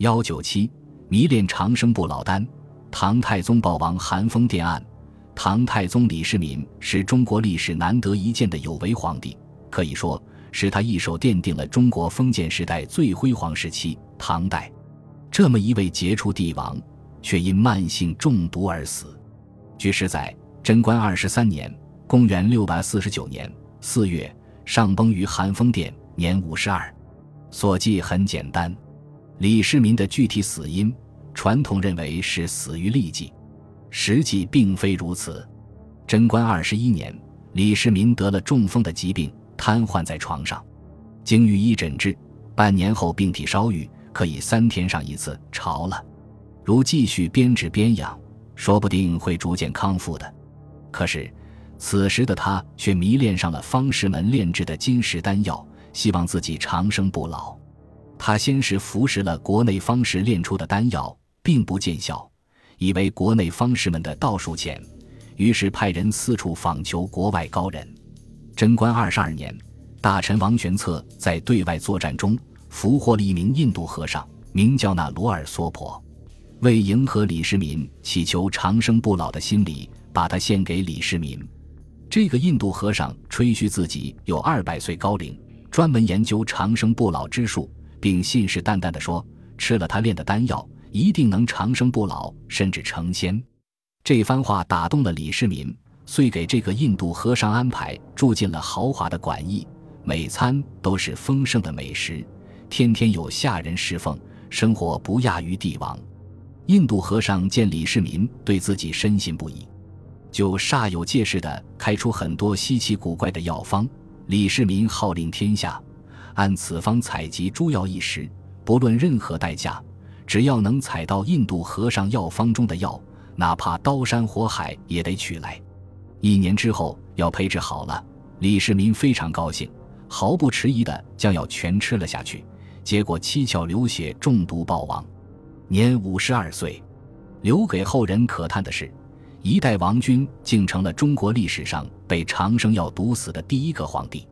幺九七迷恋长生不老丹，唐太宗暴亡寒风殿案。唐太宗李世民是中国历史难得一见的有为皇帝，可以说是他一手奠定了中国封建时代最辉煌时期——唐代。这么一位杰出帝王，却因慢性中毒而死。据史载，贞观二十三年（公元六百四十九年）四月，上崩于寒风殿，年五十二。所记很简单，李世民的具体死因，传统认为是死于痢疾。实际并非如此。贞观二十一年，李世民得了中风的疾病，瘫痪在床上，经御医诊治，半年后病体稍愈，可以三天上一次朝了。如继续边治边养，说不定会逐渐康复的。可是，此时的他却迷恋上了方士们炼制的金石丹药，希望自己长生不老。他先是服食了国内方士炼出的丹药，并不见效。以为国内方士们的道术浅，于是派人四处访求国外高人。贞观二十二年，大臣王玄策在对外作战中俘获了一名印度和尚，名叫那罗尔娑婆。为迎合李世民祈求长生不老的心理，把他献给李世民。这个印度和尚吹嘘自己有二百岁高龄，专门研究长生不老之术，并信誓旦旦地说，吃了他炼的丹药。一定能长生不老，甚至成仙。这番话打动了李世民，遂给这个印度和尚安排住进了豪华的馆驿，每餐都是丰盛的美食，天天有下人侍奉，生活不亚于帝王。印度和尚见李世民对自己深信不疑，就煞有介事地开出很多稀奇古怪的药方。李世民号令天下，按此方采集诸药一时，不论任何代价。只要能采到印度和尚药方中的药，哪怕刀山火海也得取来。一年之后，药配置好了，李世民非常高兴，毫不迟疑地将药全吃了下去。结果七窍流血，中毒暴亡，年五十二岁。留给后人可叹的是，一代王君竟成了中国历史上被长生药毒死的第一个皇帝。